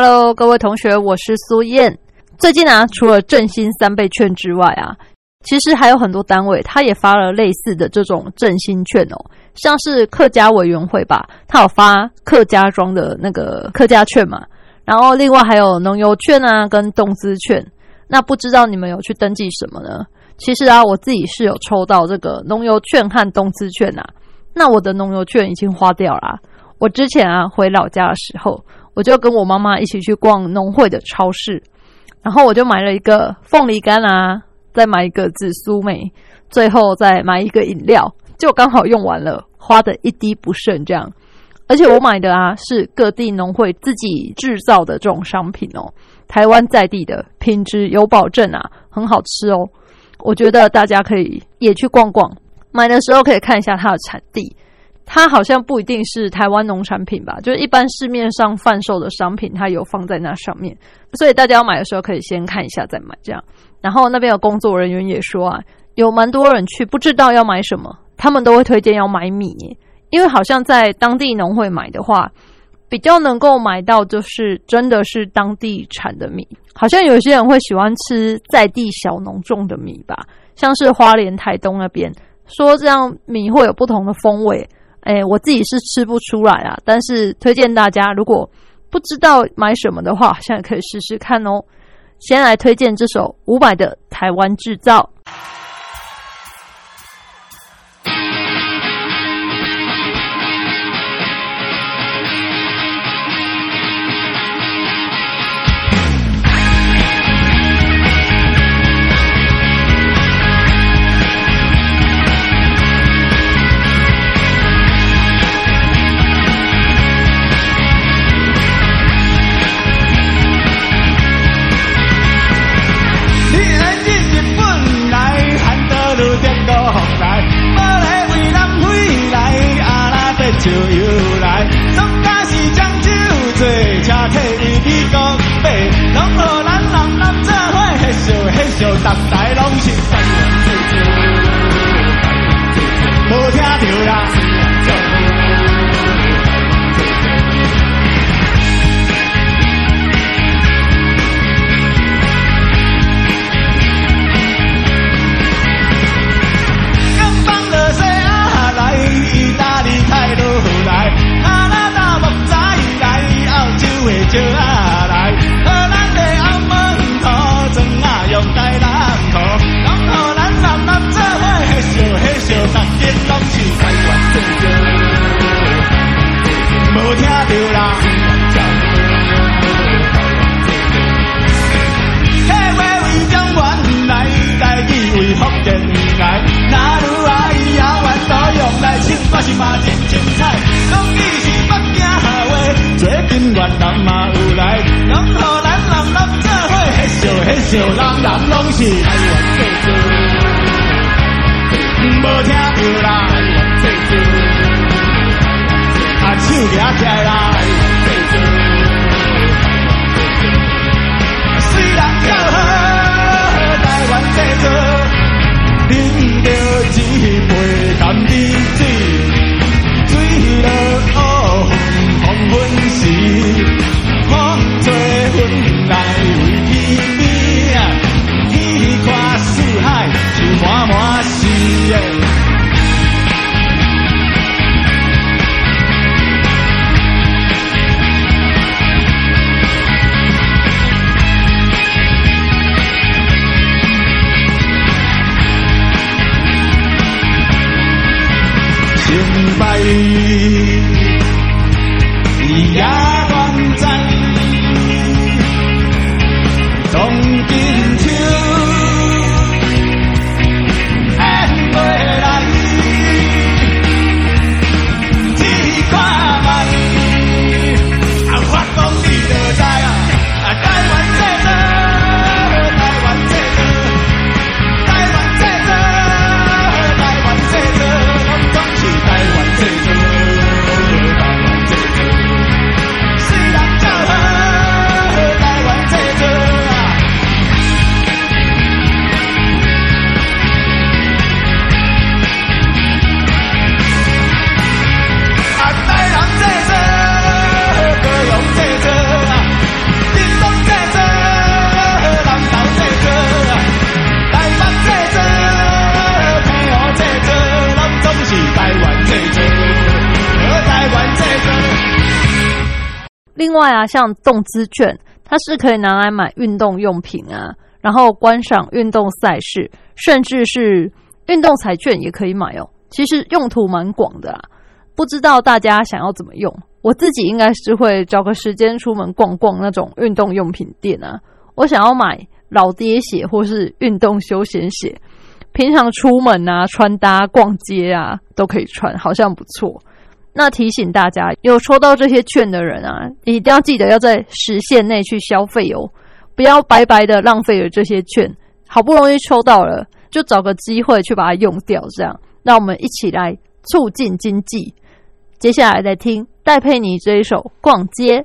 ？Hello，各位同学，我是苏燕。最近啊，除了振兴三倍券之外啊，其实还有很多单位，他也发了类似的这种振兴券哦。像是客家委员会吧，他有发客家庄的那个客家券嘛。然后另外还有农游券啊，跟动资券。那不知道你们有去登记什么呢？其实啊，我自己是有抽到这个农游券和动资券啊。那我的农游券已经花掉了。我之前啊回老家的时候。我就跟我妈妈一起去逛农会的超市，然后我就买了一个凤梨干啊，再买一个紫苏梅，最后再买一个饮料，就刚好用完了，花的一滴不剩这样。而且我买的啊是各地农会自己制造的这种商品哦，台湾在地的品质有保证啊，很好吃哦。我觉得大家可以也去逛逛，买的时候可以看一下它的产地。它好像不一定是台湾农产品吧，就是一般市面上贩售的商品，它有放在那上面，所以大家要买的时候可以先看一下再买这样。然后那边的工作人员也说啊，有蛮多人去不知道要买什么，他们都会推荐要买米，因为好像在当地农会买的话，比较能够买到就是真的是当地产的米。好像有些人会喜欢吃在地小农种的米吧，像是花莲、台东那边说这样米会有不同的风味。哎，我自己是吃不出来啊，但是推荐大家，如果不知道买什么的话，现在可以试试看哦。先来推荐这首伍佰的《台湾制造》。台湾人嘛有来，人予咱人人做伙翕相翕相，人人拢是台湾制造。无听到来，台湾制造。啊，手举起来，台湾制造。啊，随人叫好，台湾制造。饮着一杯甘蜜水，醉。阮时风吹云来为天边，去看四海就满满是。成败。外啊，像动资券，它是可以拿来买运动用品啊，然后观赏运动赛事，甚至是运动彩券也可以买哦。其实用途蛮广的啦，不知道大家想要怎么用？我自己应该是会找个时间出门逛逛那种运动用品店啊。我想要买老爹鞋或是运动休闲鞋，平常出门啊、穿搭、逛街啊都可以穿，好像不错。那提醒大家，有抽到这些券的人啊，一定要记得要在时限内去消费哦，不要白白的浪费了这些券。好不容易抽到了，就找个机会去把它用掉，这样。那我们一起来促进经济。接下来再听戴佩妮这一首《逛街》。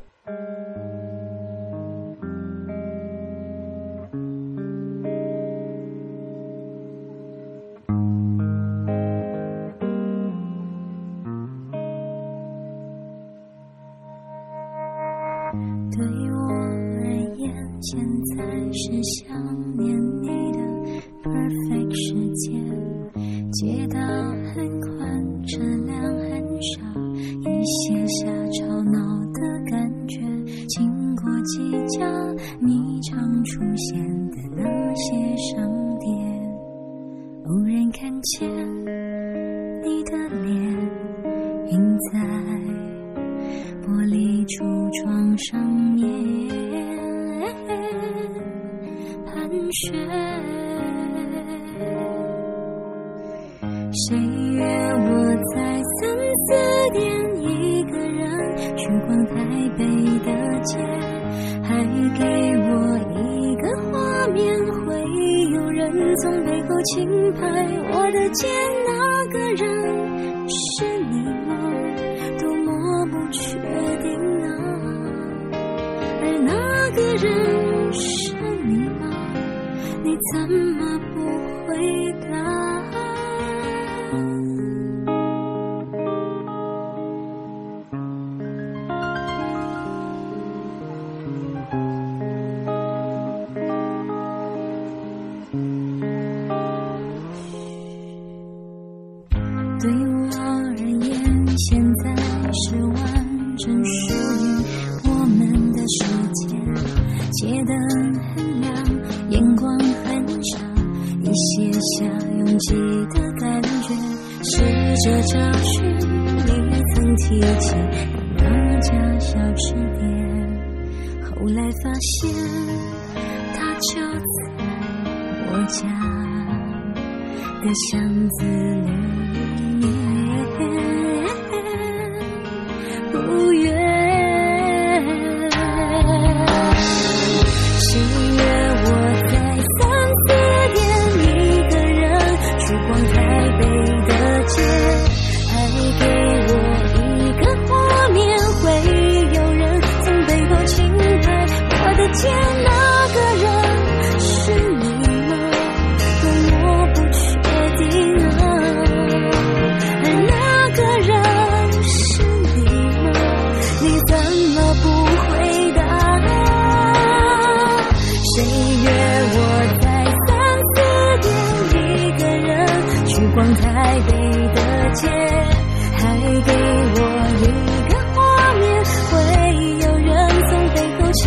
去逛台北的街还给我一个画面会有人从背后轻拍。我的肩那个人是你吗？多么不确定啊！而那个人是你吗？你怎么不回答？光台北的街，还给我一个画面，会有人从背后轻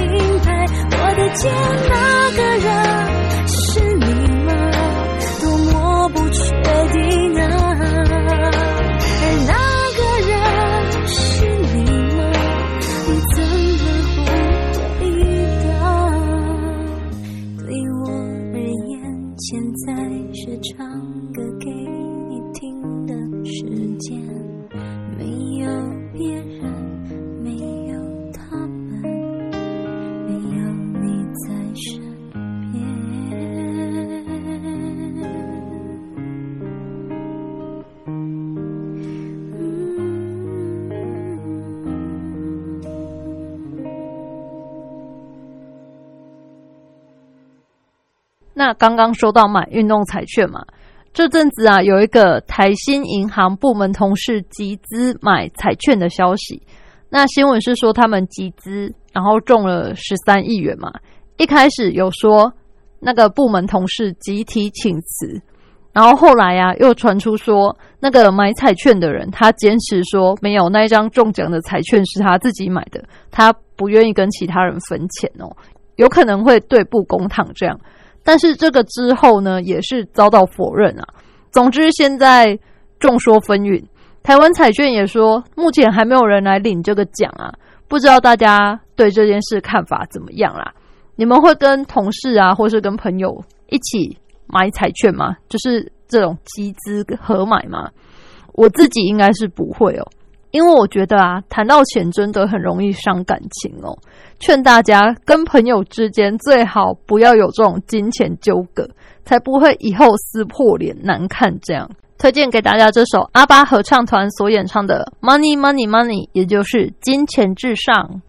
拍我的肩，那个。那刚刚说到买运动彩券嘛，这阵子啊，有一个台新银行部门同事集资买彩券的消息。那新闻是说他们集资，然后中了十三亿元嘛。一开始有说那个部门同事集体请辞，然后后来呀，又传出说那个买彩券的人，他坚持说没有那一张中奖的彩券是他自己买的，他不愿意跟其他人分钱哦，有可能会对簿公堂这样。但是这个之后呢，也是遭到否认啊。总之，现在众说纷纭。台湾彩券也说，目前还没有人来领这个奖啊，不知道大家对这件事看法怎么样啦？你们会跟同事啊，或是跟朋友一起？买彩券吗？就是这种集资合买吗？我自己应该是不会哦，因为我觉得啊，谈到钱真的很容易伤感情哦。劝大家跟朋友之间最好不要有这种金钱纠葛，才不会以后撕破脸难看。这样推荐给大家这首阿巴合唱团所演唱的《Money Money Money》，也就是金钱至上。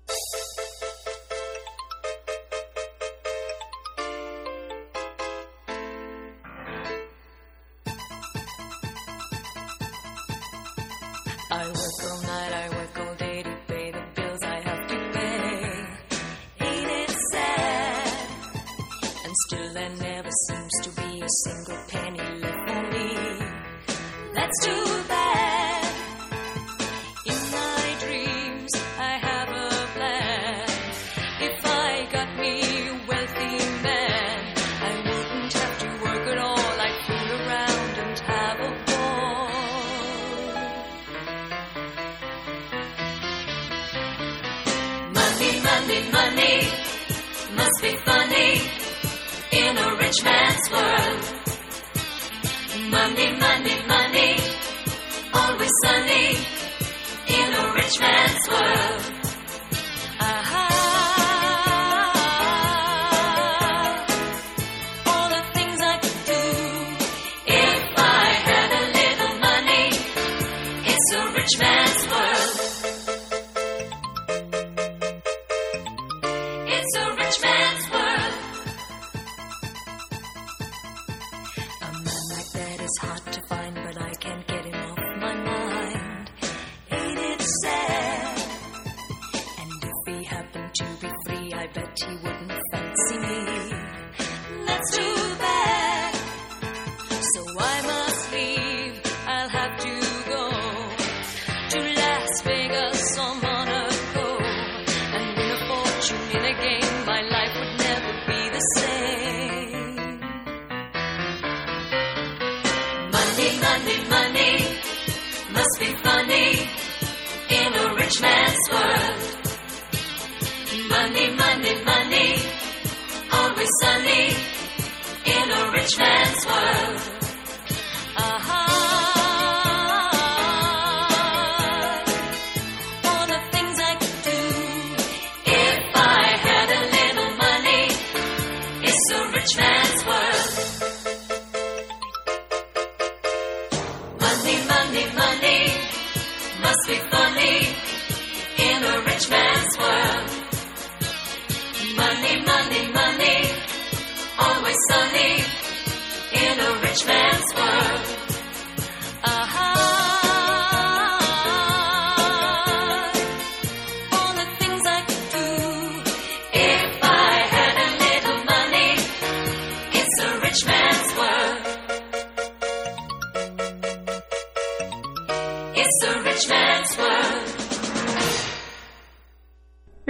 rich man's world.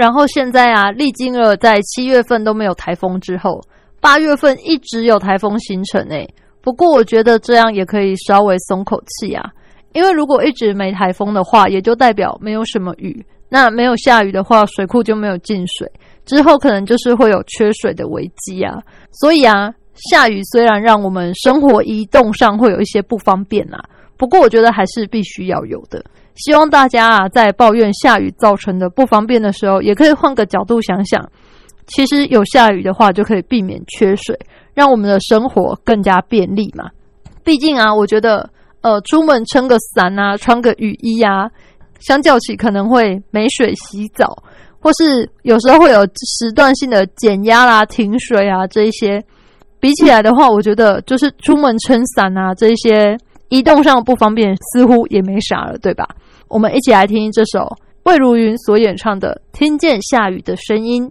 然后现在啊，历经了在七月份都没有台风之后，八月份一直有台风形成诶。不过我觉得这样也可以稍微松口气啊，因为如果一直没台风的话，也就代表没有什么雨。那没有下雨的话，水库就没有进水，之后可能就是会有缺水的危机啊。所以啊，下雨虽然让我们生活移动上会有一些不方便啊，不过我觉得还是必须要有的。希望大家啊，在抱怨下雨造成的不方便的时候，也可以换个角度想想，其实有下雨的话，就可以避免缺水，让我们的生活更加便利嘛。毕竟啊，我觉得呃，出门撑个伞啊，穿个雨衣啊，相较起可能会没水洗澡，或是有时候会有时段性的减压啦、停水啊这一些，比起来的话，我觉得就是出门撑伞啊这一些移动上不方便，似乎也没啥了，对吧？我们一起来听这首魏如云所演唱的《听见下雨的声音》。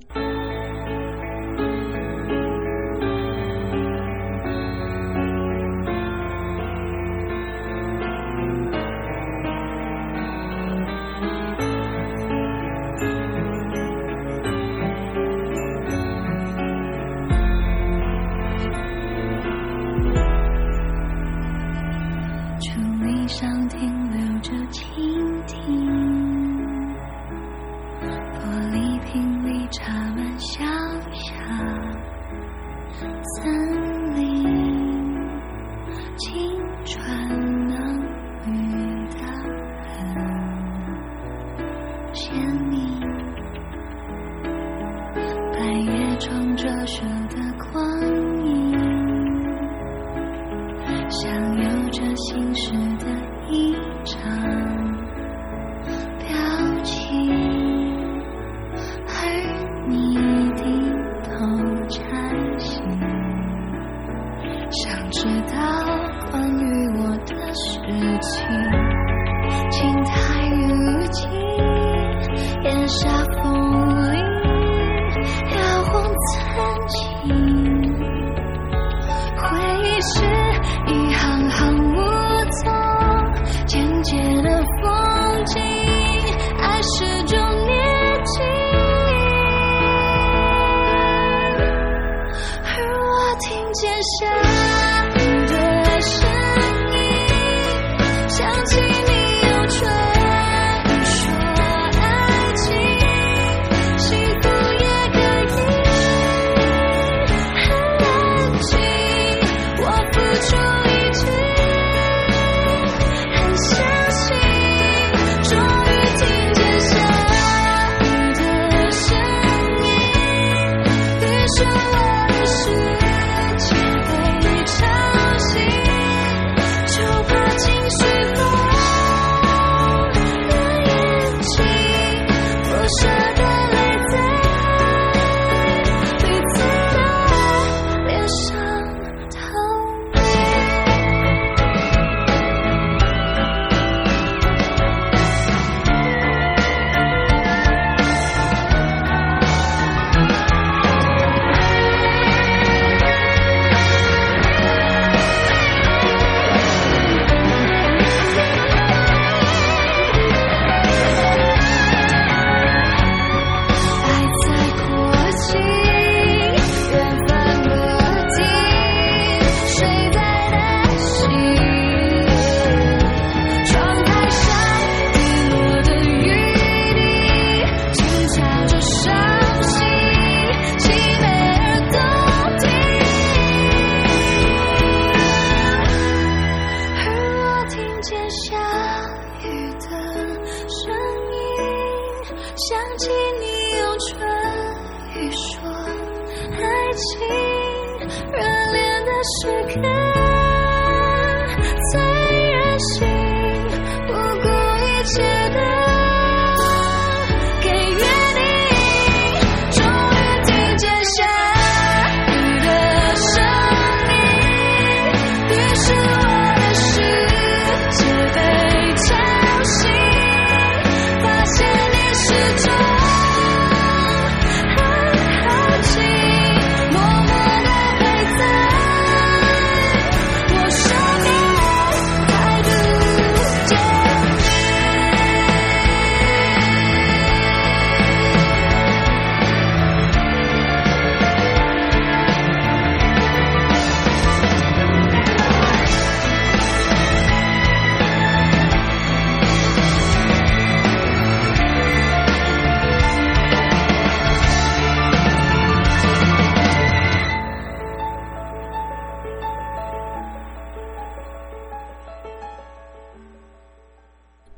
shine.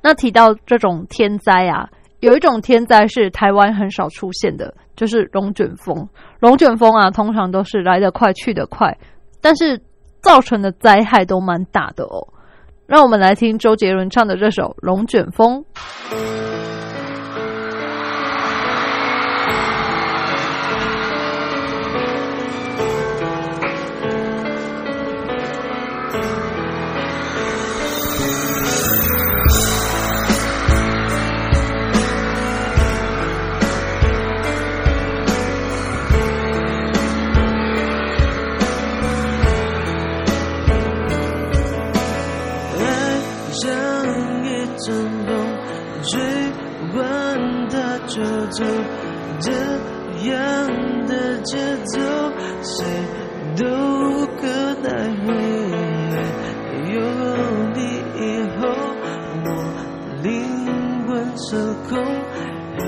那提到这种天灾啊，有一种天灾是台湾很少出现的，就是龙卷风。龙卷风啊，通常都是来得快去得快，但是造成的灾害都蛮大的哦。让我们来听周杰伦唱的这首《龙卷风》。走这样的节奏，谁都无可奈何。没有你以后，我灵魂失控，黑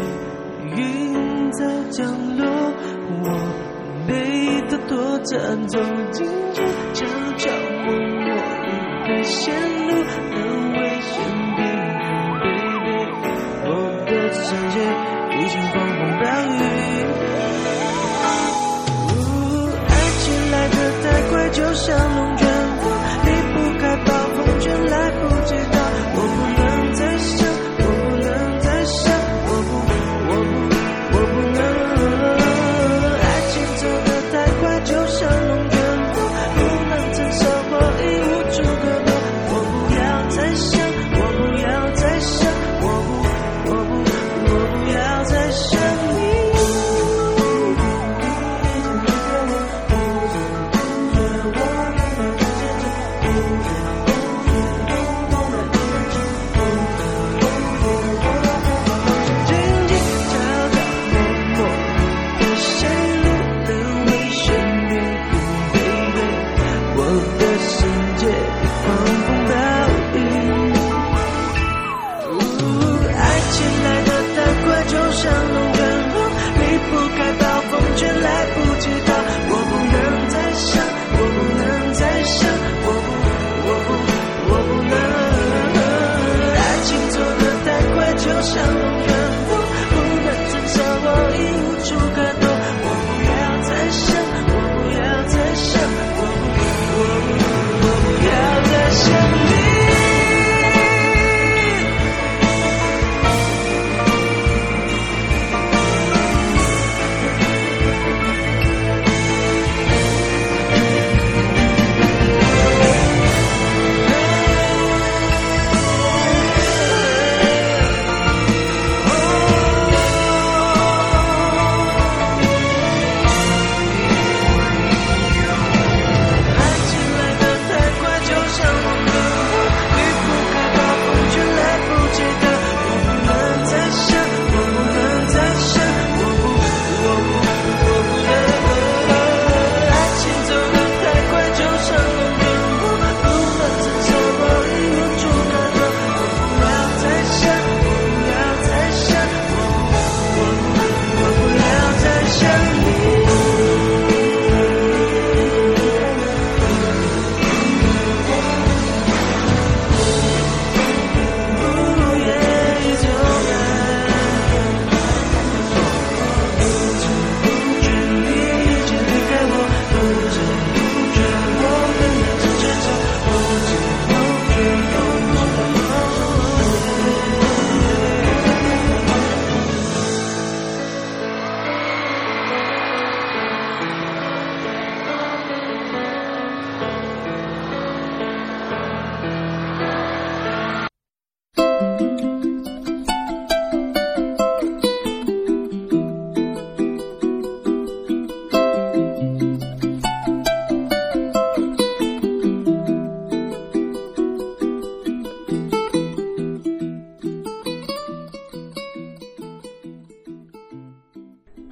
云在降落，我被它拖着走进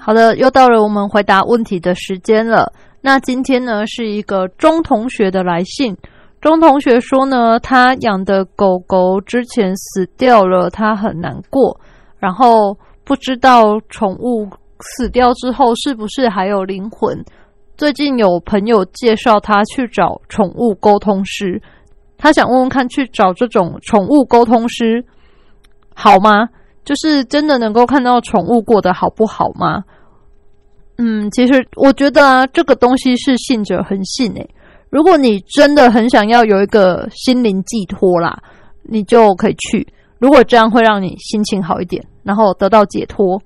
好的，又到了我们回答问题的时间了。那今天呢是一个钟同学的来信。钟同学说呢，他养的狗狗之前死掉了，他很难过。然后不知道宠物死掉之后是不是还有灵魂。最近有朋友介绍他去找宠物沟通师，他想问问看，去找这种宠物沟通师好吗？就是真的能够看到宠物过得好不好吗？嗯，其实我觉得啊，这个东西是信者恒信诶。如果你真的很想要有一个心灵寄托啦，你就可以去。如果这样会让你心情好一点，然后得到解脱，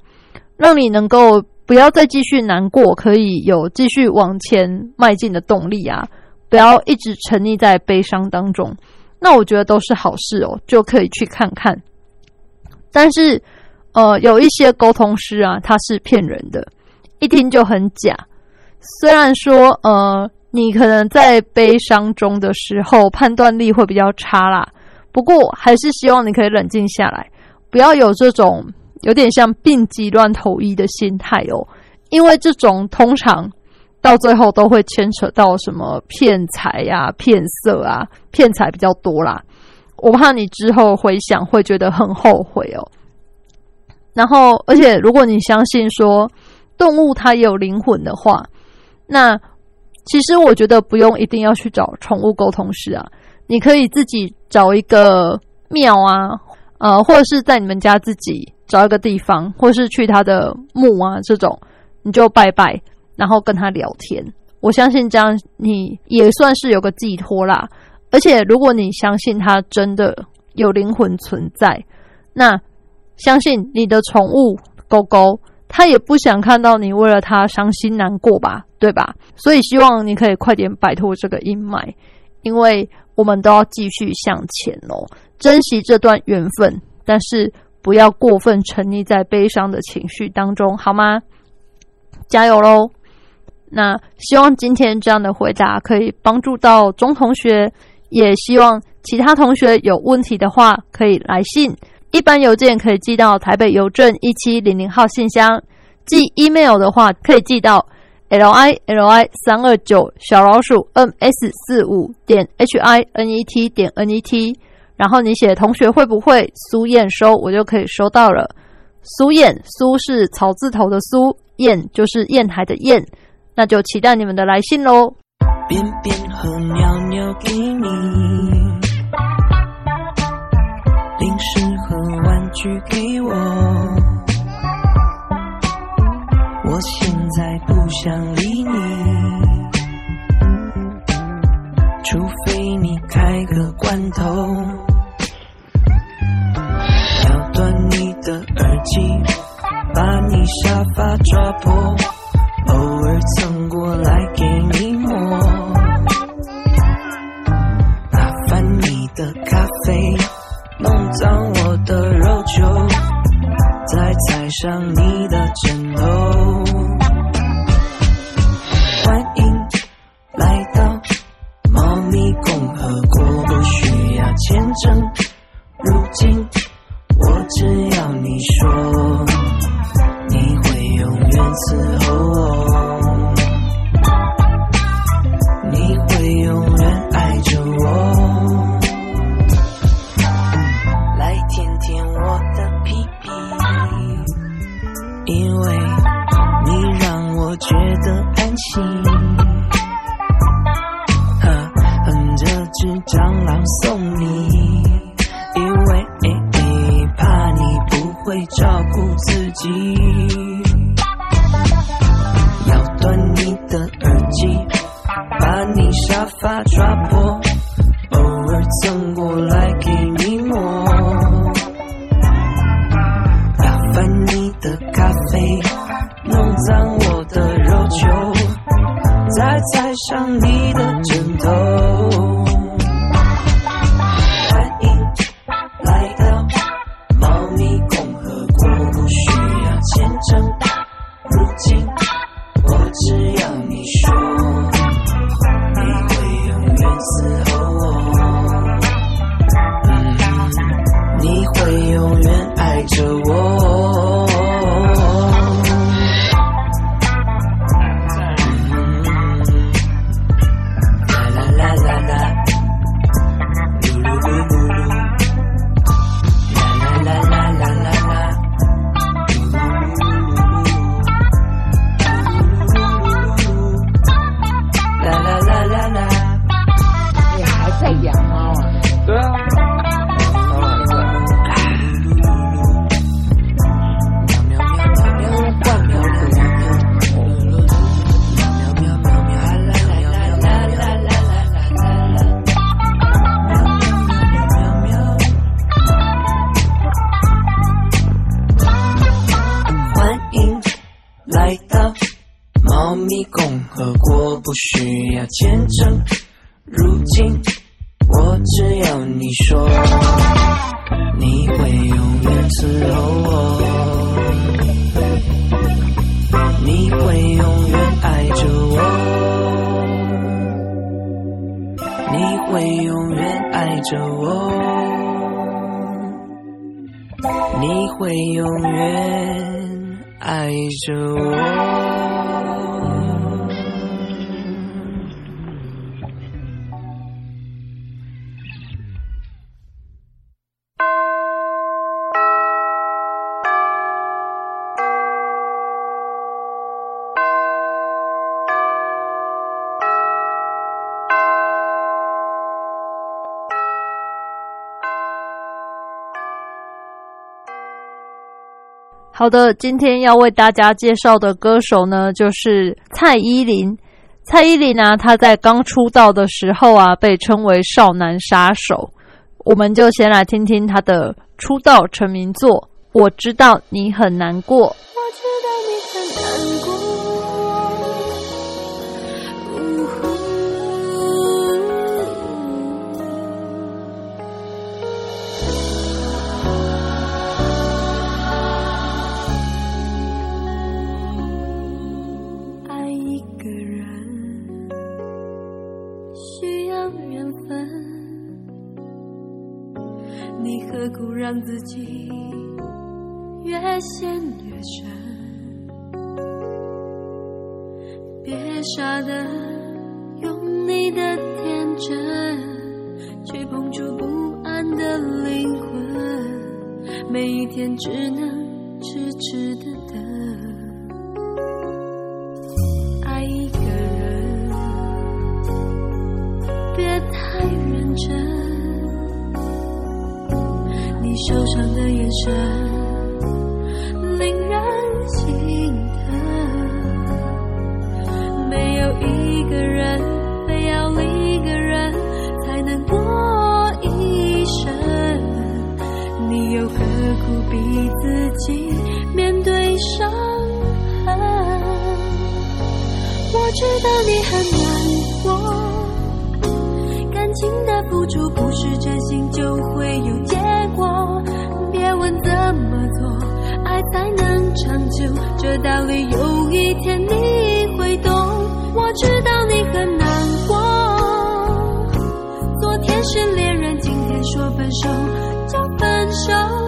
让你能够不要再继续难过，可以有继续往前迈进的动力啊！不要一直沉溺在悲伤当中。那我觉得都是好事哦，就可以去看看。但是，呃，有一些沟通师啊，他是骗人的，一听就很假。虽然说，呃，你可能在悲伤中的时候判断力会比较差啦，不过还是希望你可以冷静下来，不要有这种有点像病急乱投医的心态哦，因为这种通常到最后都会牵扯到什么骗财呀、骗色啊，骗财比较多啦。我怕你之后回想会觉得很后悔哦。然后，而且如果你相信说动物它也有灵魂的话，那其实我觉得不用一定要去找宠物沟通师啊，你可以自己找一个庙啊，呃，或者是在你们家自己找一个地方，或是去他的墓啊这种，你就拜拜，然后跟他聊天。我相信这样你也算是有个寄托啦。而且，如果你相信它真的有灵魂存在，那相信你的宠物狗狗，他也不想看到你为了他伤心难过吧，对吧？所以，希望你可以快点摆脱这个阴霾，因为我们都要继续向前哦，珍惜这段缘分，但是不要过分沉溺在悲伤的情绪当中，好吗？加油喽！那希望今天这样的回答可以帮助到钟同学。也希望其他同学有问题的话可以来信，一般邮件可以寄到台北邮政一七零零号信箱，寄 email 的话可以寄到 l i l i 三二九小老鼠 m s 四五点 h i n e t 点 n e t，然后你写同学会不会苏燕收，我就可以收到了。苏燕，苏是草字头的苏，燕就是燕海的燕，那就期待你们的来信喽。便便和尿尿给你，零食和玩具给我。我现在不想理你，除非你开个罐头，咬断你的耳机，把你沙发抓破，偶尔蹭过来给你摸，打翻你的咖啡，弄脏我的肉球，再踩上你的枕头。欢迎来到猫咪共和国，不需要签证如今，我只要你说，你会永远伺候我，觉得安心。哼，哼这只蟑螂送你，因为怕你不会照顾自己。着我，你会永远爱着我。好的，今天要为大家介绍的歌手呢，就是蔡依林。蔡依林呢，她在刚出道的时候啊，被称为少男杀手。我们就先来听听她的出道成名作《我知道你很难过》。我知道你很难过。你何苦让自己越陷越深？别傻的用你的天真去碰触不安的灵魂，每一天只能痴痴的等。爱一个人，别太认真。你受伤的眼神。令人心疼，没有一个人非要另一个人才能过一生，你又何苦逼自己面对伤痕？我知道你很难过，感情的付出不是真心就会有结果，问怎么做。爱才能长久，这道理有一天你会懂。我知道你很难过，昨天是恋人，今天说分手就分手。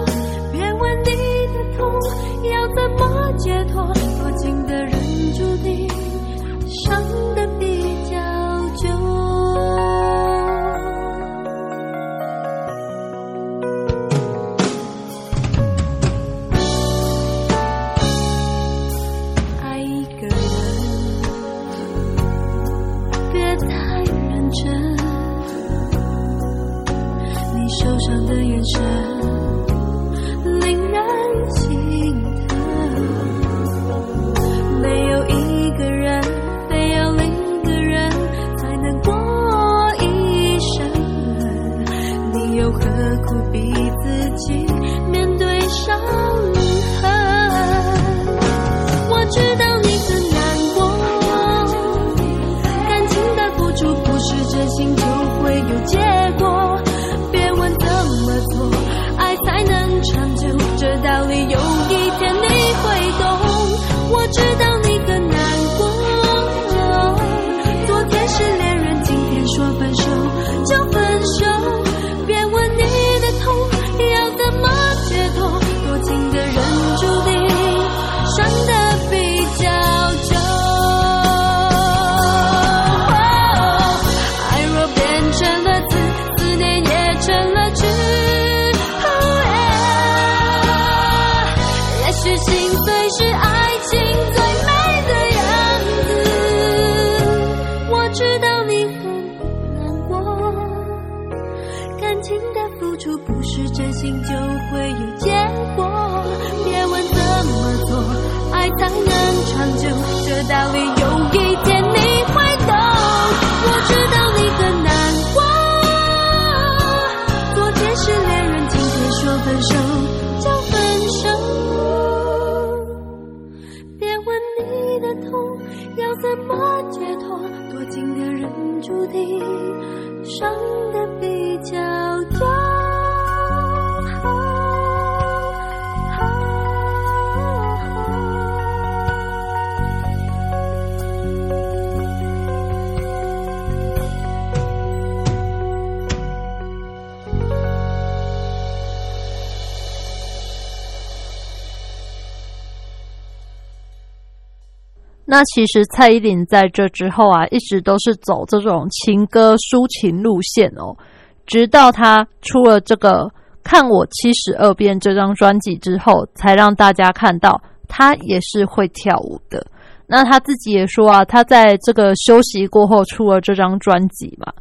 那其实蔡依林在这之后啊，一直都是走这种情歌抒情路线哦，直到她出了这个《看我七十二变》这张专辑之后，才让大家看到她也是会跳舞的。那她自己也说啊，她在这个休息过后出了这张专辑嘛，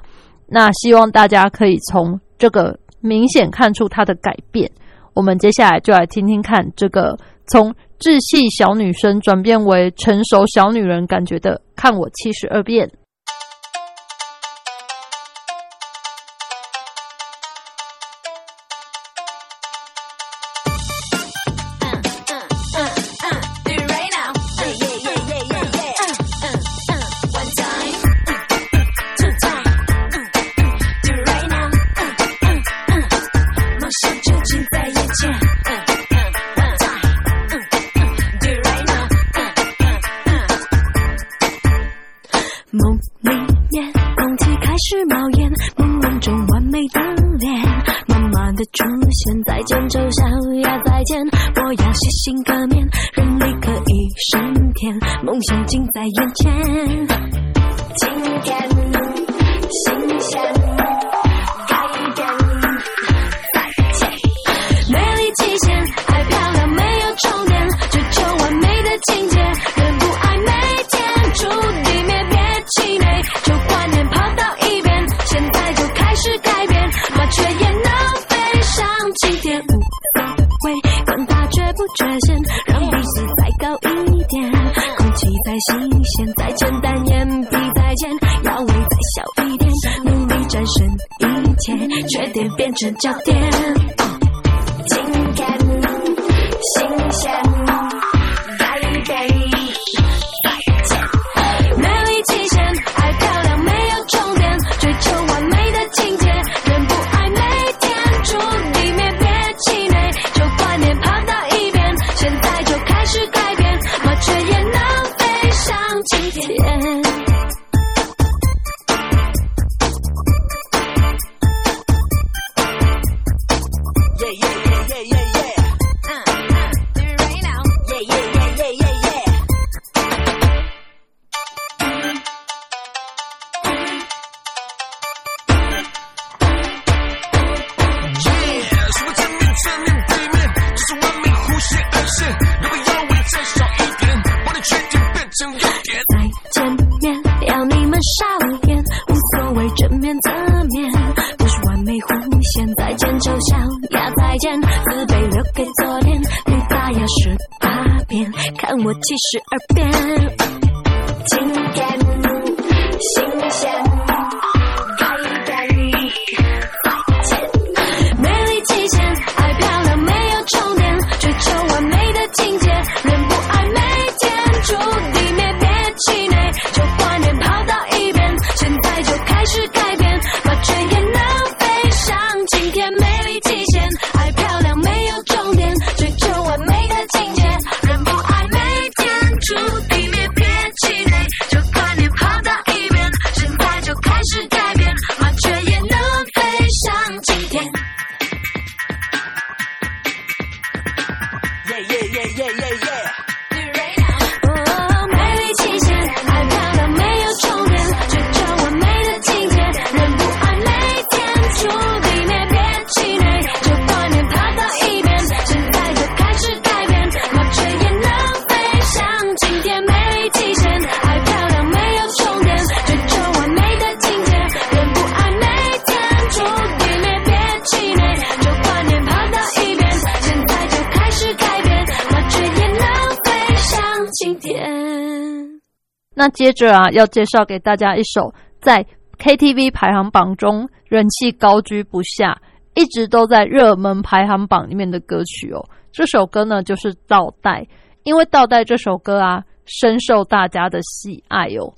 那希望大家可以从这个明显看出她的改变。我们接下来就来听听看这个从稚气小女生转变为成熟小女人感觉的，看我七十二变。七十二变。接着啊，要介绍给大家一首在 KTV 排行榜中人气高居不下，一直都在热门排行榜里面的歌曲哦。这首歌呢，就是《倒带》，因为《倒带》这首歌啊，深受大家的喜爱哦。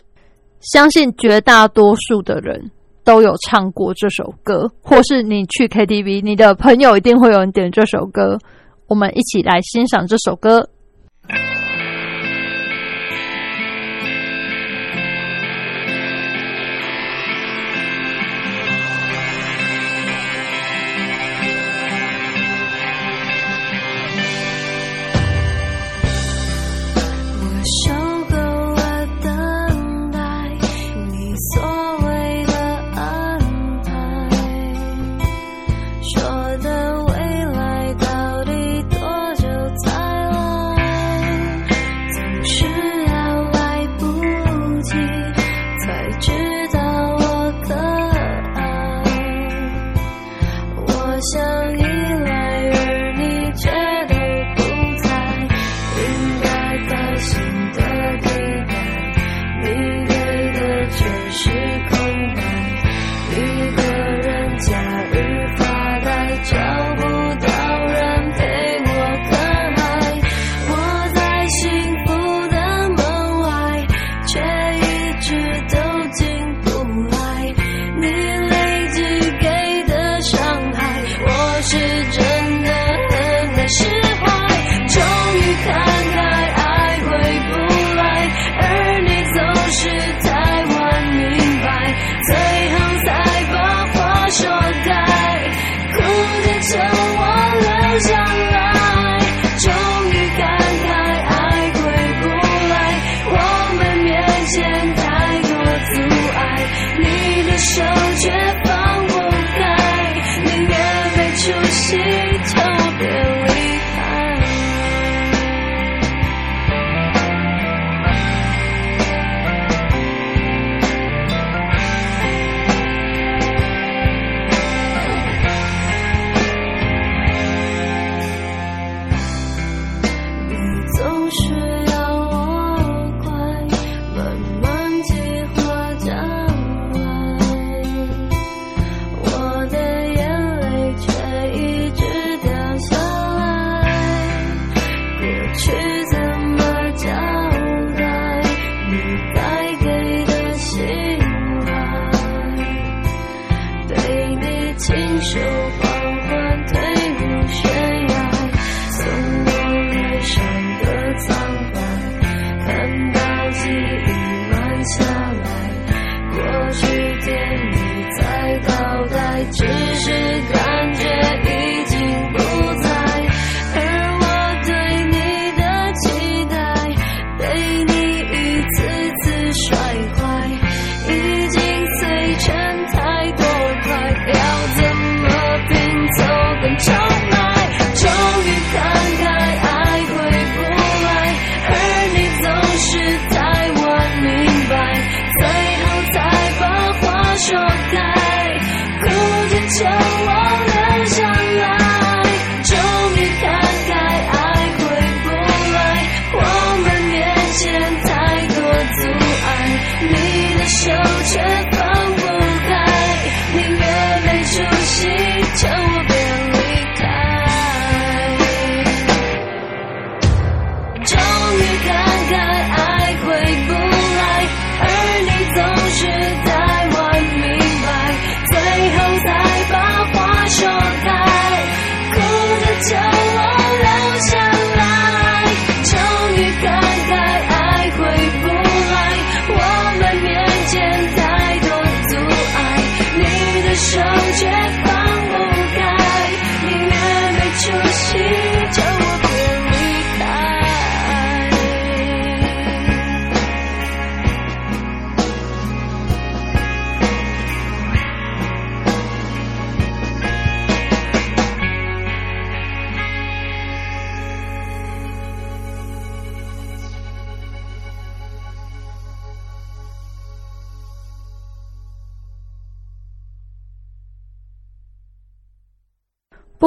相信绝大多数的人都有唱过这首歌，或是你去 KTV，你的朋友一定会有人点这首歌。我们一起来欣赏这首歌。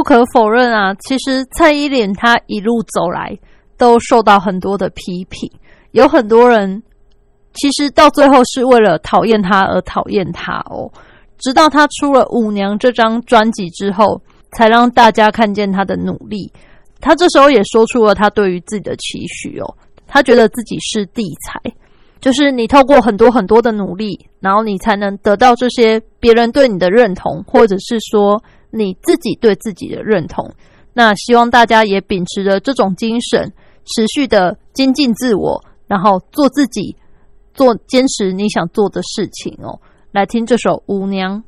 可否认啊，其实蔡依林她一路走来都受到很多的批评，有很多人其实到最后是为了讨厌她而讨厌她哦。直到她出了《舞娘》这张专辑之后，才让大家看见她的努力。她这时候也说出了她对于自己的期许哦，她觉得自己是地才，就是你透过很多很多的努力，然后你才能得到这些别人对你的认同，或者是说。你自己对自己的认同，那希望大家也秉持着这种精神，持续的精进自我，然后做自己，做坚持你想做的事情哦。来听这首《舞娘》。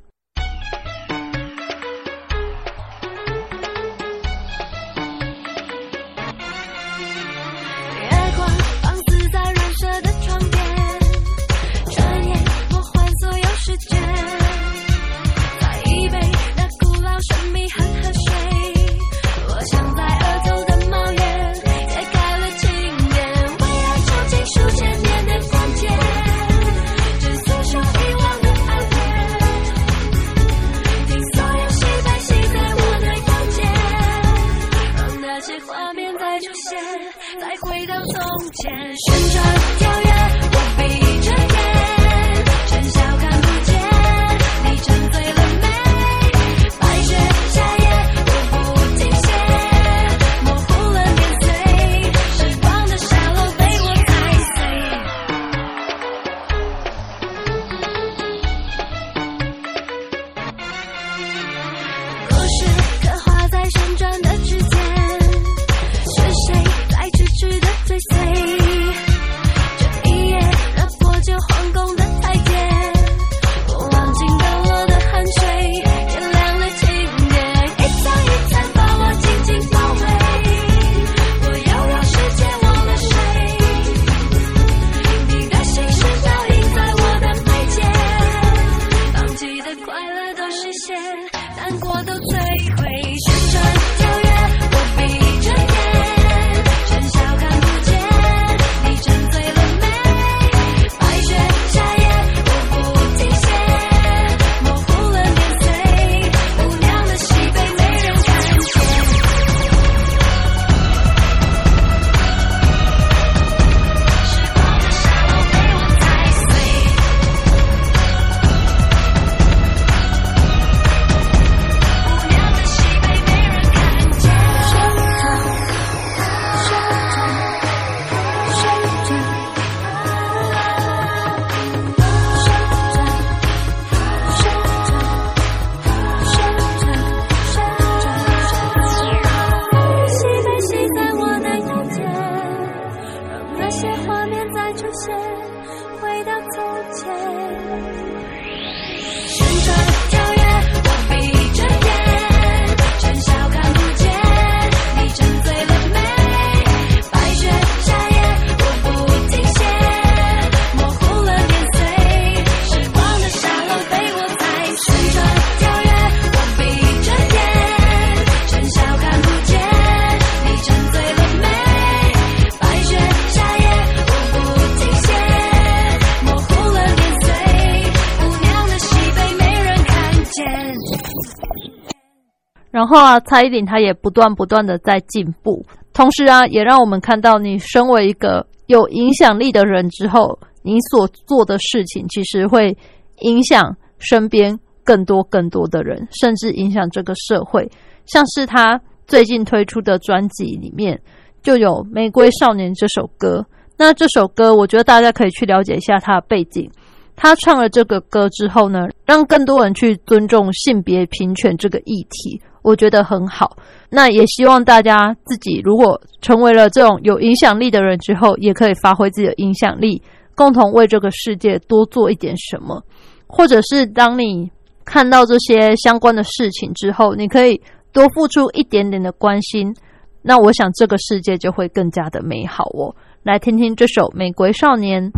后啊，蔡依林她也不断不断的在进步，同时啊，也让我们看到你身为一个有影响力的人之后，你所做的事情其实会影响身边更多更多的人，甚至影响这个社会。像是他最近推出的专辑里面就有《玫瑰少年》这首歌，那这首歌我觉得大家可以去了解一下它的背景。他唱了这个歌之后呢，让更多人去尊重性别平权这个议题。我觉得很好，那也希望大家自己如果成为了这种有影响力的人之后，也可以发挥自己的影响力，共同为这个世界多做一点什么。或者是当你看到这些相关的事情之后，你可以多付出一点点的关心，那我想这个世界就会更加的美好哦。来听听这首《玫瑰少年》。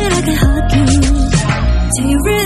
Wish I could hug you till you really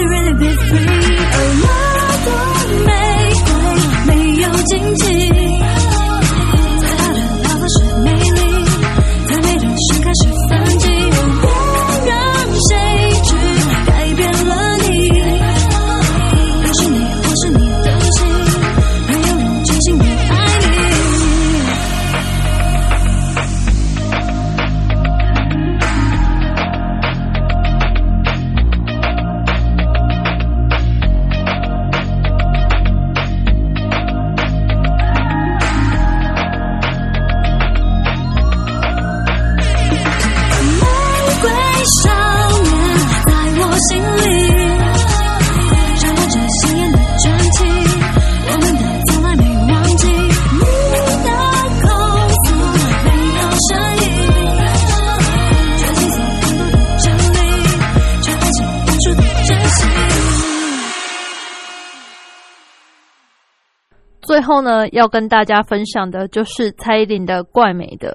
呢，要跟大家分享的就是蔡依林的《怪美的》。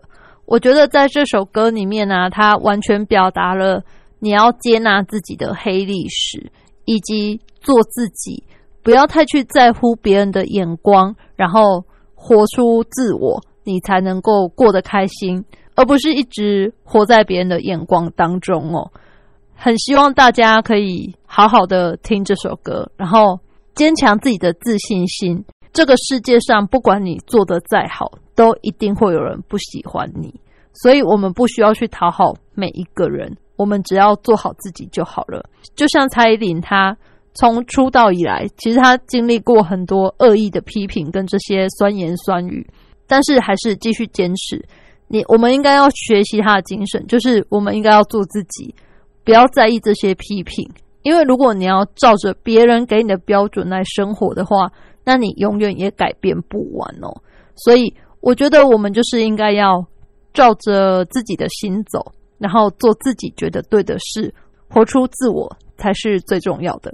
我觉得在这首歌里面呢、它完全表达了你要接纳自己的黑历史，以及做自己，不要太去在乎别人的眼光，然后活出自我，你才能够过得开心，而不是一直活在别人的眼光当中哦。很希望大家可以好好的听这首歌，然后坚强自己的自信心。这个世界上，不管你做的再好，都一定会有人不喜欢你。所以，我们不需要去讨好每一个人，我们只要做好自己就好了。就像蔡依林，她从出道以来，其实她经历过很多恶意的批评跟这些酸言酸语，但是还是继续坚持。你，我们应该要学习她的精神，就是我们应该要做自己，不要在意这些批评。因为如果你要照着别人给你的标准来生活的话，那你永远也改变不完哦。所以我觉得我们就是应该要照着自己的心走，然后做自己觉得对的事，活出自我才是最重要的。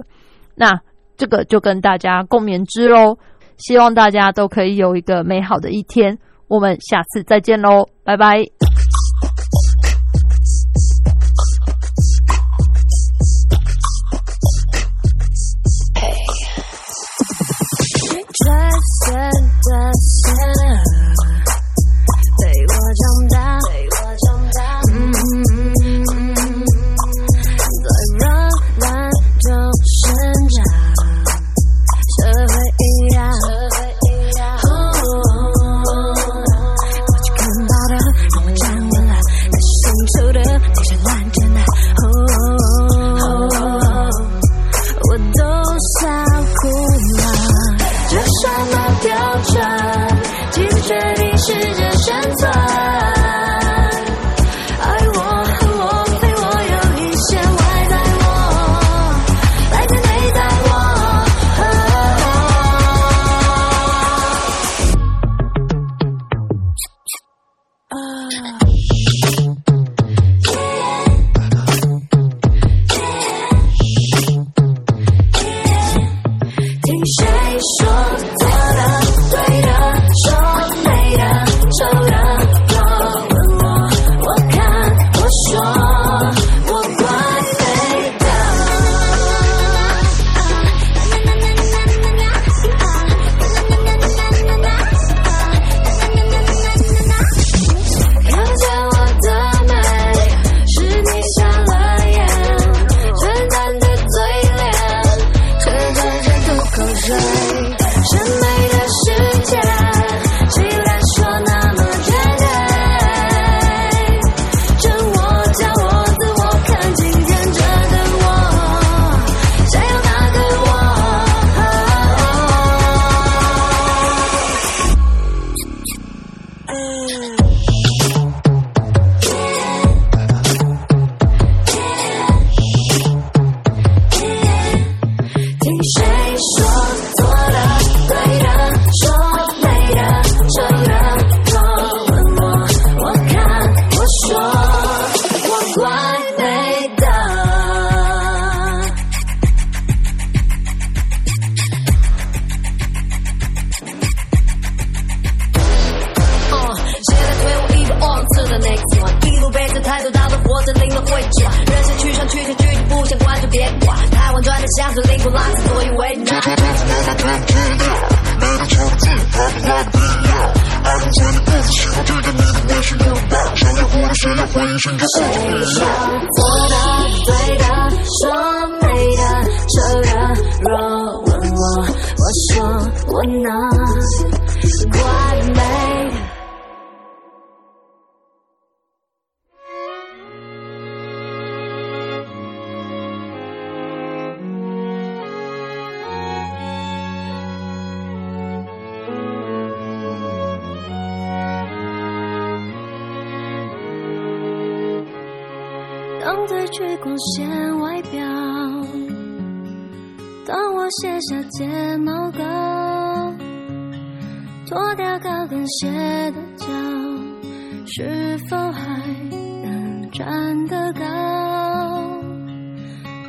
那这个就跟大家共勉之喽。希望大家都可以有一个美好的一天。我们下次再见喽，拜拜。Yeah. 光线外表当我卸下睫毛膏脱掉高？跟鞋的脚是否还能站得高？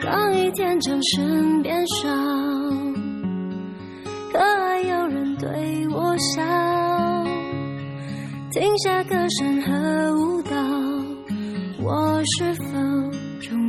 高一天长身边少？可爱有人对我笑停下歌声和舞蹈我是否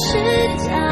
是假。